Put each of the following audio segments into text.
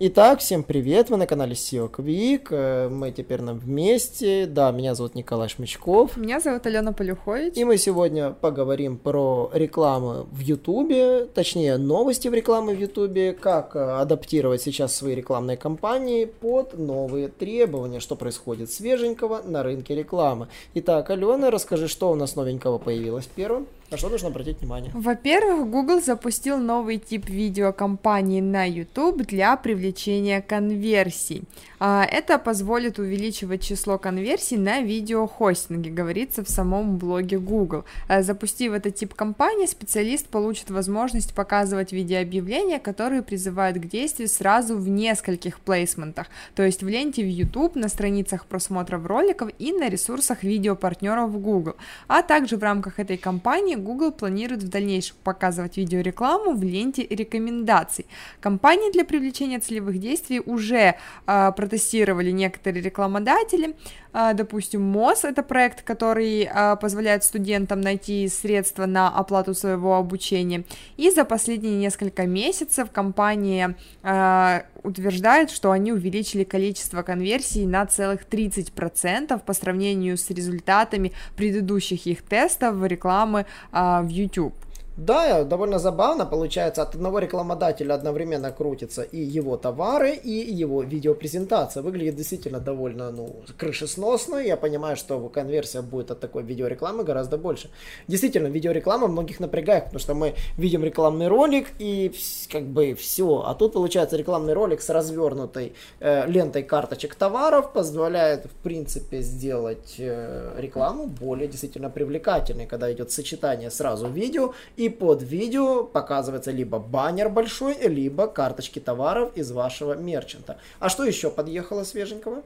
Итак, всем привет, вы на канале SEO Quick, э, мы теперь на вместе, да, меня зовут Николай Шмычков. Меня зовут Алена Полюхович. И мы сегодня поговорим про рекламу в Ютубе, точнее новости в рекламе в Ютубе, как э, адаптировать сейчас свои рекламные кампании под новые требования, что происходит свеженького на рынке рекламы. Итак, Алена, расскажи, что у нас новенького появилось первым? На что нужно обратить внимание? Во-первых, Google запустил новый тип видеокомпании на YouTube для привлечения конверсий. А, это позволит увеличивать число конверсий на видеохостинге, говорится в самом блоге Google. А, запустив этот тип компании, специалист получит возможность показывать видеообъявления, которые призывают к действию сразу в нескольких плейсментах, то есть в ленте в YouTube, на страницах просмотров роликов и на ресурсах видеопартнеров Google. А также в рамках этой кампании Google планирует в дальнейшем показывать видеорекламу в ленте рекомендаций. Компании для привлечения целевых действий уже э, протестировали некоторые рекламодатели, э, допустим, МОЗ, это проект, который э, позволяет студентам найти средства на оплату своего обучения, и за последние несколько месяцев компания э, утверждает, что они увеличили количество конверсий на целых 30% по сравнению с результатами предыдущих их тестов рекламы а, в YouTube. Да, довольно забавно получается, от одного рекламодателя одновременно крутится и его товары, и его видеопрезентация. Выглядит действительно довольно, ну, крышесносно. Я понимаю, что конверсия будет от такой видеорекламы гораздо больше. Действительно, видеореклама многих напрягает, потому что мы видим рекламный ролик и как бы все. А тут получается рекламный ролик с развернутой э, лентой карточек товаров позволяет, в принципе, сделать э, рекламу более действительно привлекательной, когда идет сочетание сразу видео и под видео показывается либо баннер большой, либо карточки товаров из вашего мерчанта. А что еще подъехало свеженького?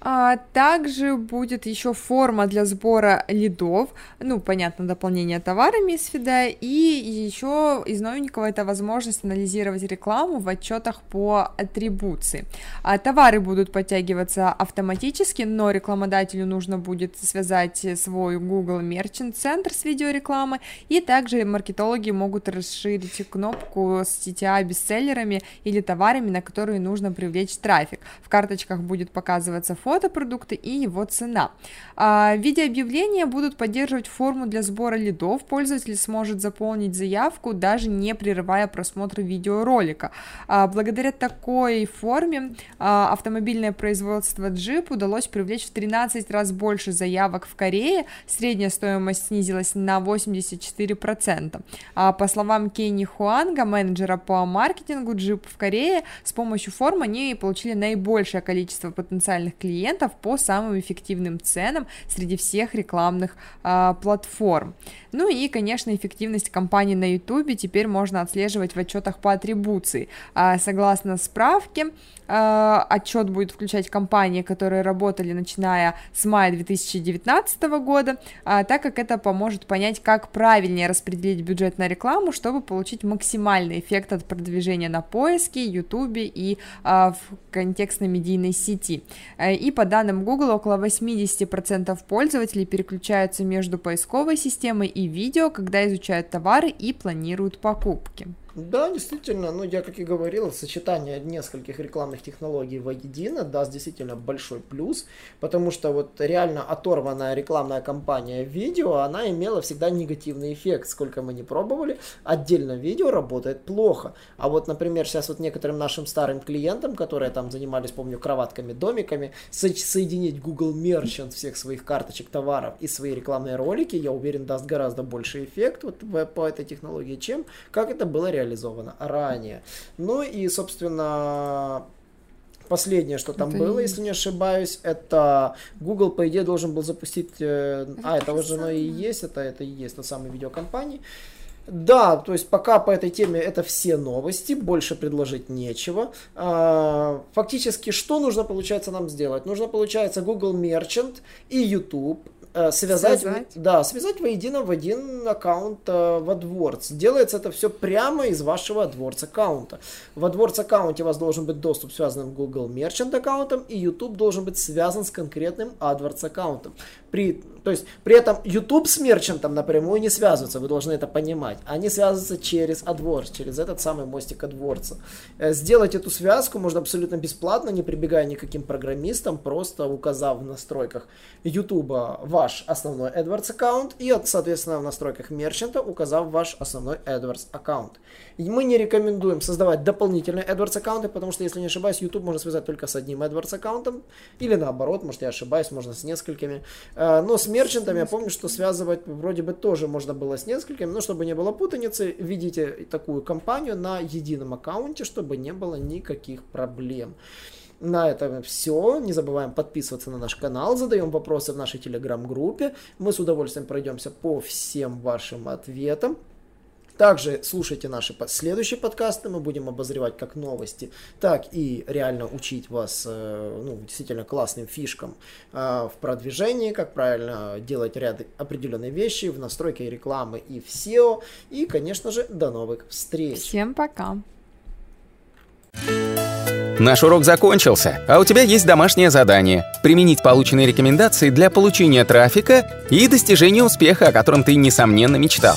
А также будет еще форма для сбора лидов, ну, понятно, дополнение товарами из фида, и еще из новенького это возможность анализировать рекламу в отчетах по атрибуции. А товары будут подтягиваться автоматически, но рекламодателю нужно будет связать свой Google Merchant Center с видеорекламой, и также маркетологи могут расширить кнопку с CTA бестселлерами или товарами, на которые нужно привлечь трафик. В карточках будет показываться фото продукта и его цена. А, в виде будут поддерживать форму для сбора лидов. Пользователь сможет заполнить заявку, даже не прерывая просмотр видеоролика. А, благодаря такой форме а, автомобильное производство Jeep удалось привлечь в 13 раз больше заявок в Корее. Средняя стоимость снизилась на 84%. А, по словам Кенни Хуанга, менеджера по маркетингу Jeep в Корее, с помощью формы они получили наибольшее количество потенциальных клиентов клиентов по самым эффективным ценам среди всех рекламных э, платформ. Ну и, конечно, эффективность компании на YouTube теперь можно отслеживать в отчетах по атрибуции. А, согласно справке, а, отчет будет включать компании, которые работали начиная с мая 2019 года, а, так как это поможет понять, как правильнее распределить бюджет на рекламу, чтобы получить максимальный эффект от продвижения на поиске, YouTube и в контекстно-медийной сети. И и по данным Google около 80% пользователей переключаются между поисковой системой и видео, когда изучают товары и планируют покупки. Да, действительно, ну я как и говорил, сочетание нескольких рекламных технологий воедино даст действительно большой плюс, потому что вот реально оторванная рекламная кампания видео, она имела всегда негативный эффект, сколько мы не пробовали, отдельно видео работает плохо. А вот, например, сейчас вот некоторым нашим старым клиентам, которые там занимались, помню, кроватками, домиками, со- соединить Google Merchant всех своих карточек товаров и свои рекламные ролики, я уверен, даст гораздо больше эффект вот по этой технологии, чем как это было реально реализовано ранее. Ну и, собственно, Последнее, что там это было, если не ошибаюсь, это Google, по идее, должен был запустить... Э, а, это уже оно и есть, это, это и есть на самой видеокомпании. Да, то есть пока по этой теме это все новости, больше предложить нечего. А, фактически, что нужно, получается, нам сделать? Нужно, получается, Google Merchant и YouTube связать, связать, да, связать воедино в один аккаунт э, в AdWords. Делается это все прямо из вашего AdWords аккаунта. В AdWords аккаунте у вас должен быть доступ связанным с Google Merchant аккаунтом, и YouTube должен быть связан с конкретным AdWords аккаунтом. При, то есть при этом YouTube с мерчантом напрямую не связывается, вы должны это понимать. Они связываются через AdWords, через этот самый мостик AdWords. Э, сделать эту связку можно абсолютно бесплатно, не прибегая никаким программистам, просто указав в настройках YouTube ваш основной AdWords аккаунт и, соответственно, в настройках мерчанта указав ваш основной AdWords аккаунт. Мы не рекомендуем создавать дополнительные AdWords аккаунты, потому что, если не ошибаюсь, YouTube можно связать только с одним AdWords аккаунтом, или наоборот, может я ошибаюсь, можно с несколькими. Э, но с мерчантами я помню, что связывать вроде бы тоже можно было с несколькими, но чтобы не было путаницы, введите такую компанию на едином аккаунте, чтобы не было никаких проблем. На этом все. Не забываем подписываться на наш канал, задаем вопросы в нашей телеграм-группе. Мы с удовольствием пройдемся по всем вашим ответам. Также слушайте наши следующие подкасты, мы будем обозревать как новости, так и реально учить вас э, ну, действительно классным фишкам э, в продвижении, как правильно делать ряд определенные вещи в настройке рекламы и в SEO. И, конечно же, до новых встреч. Всем пока. Наш урок закончился, а у тебя есть домашнее задание – применить полученные рекомендации для получения трафика и достижения успеха, о котором ты, несомненно, мечтал.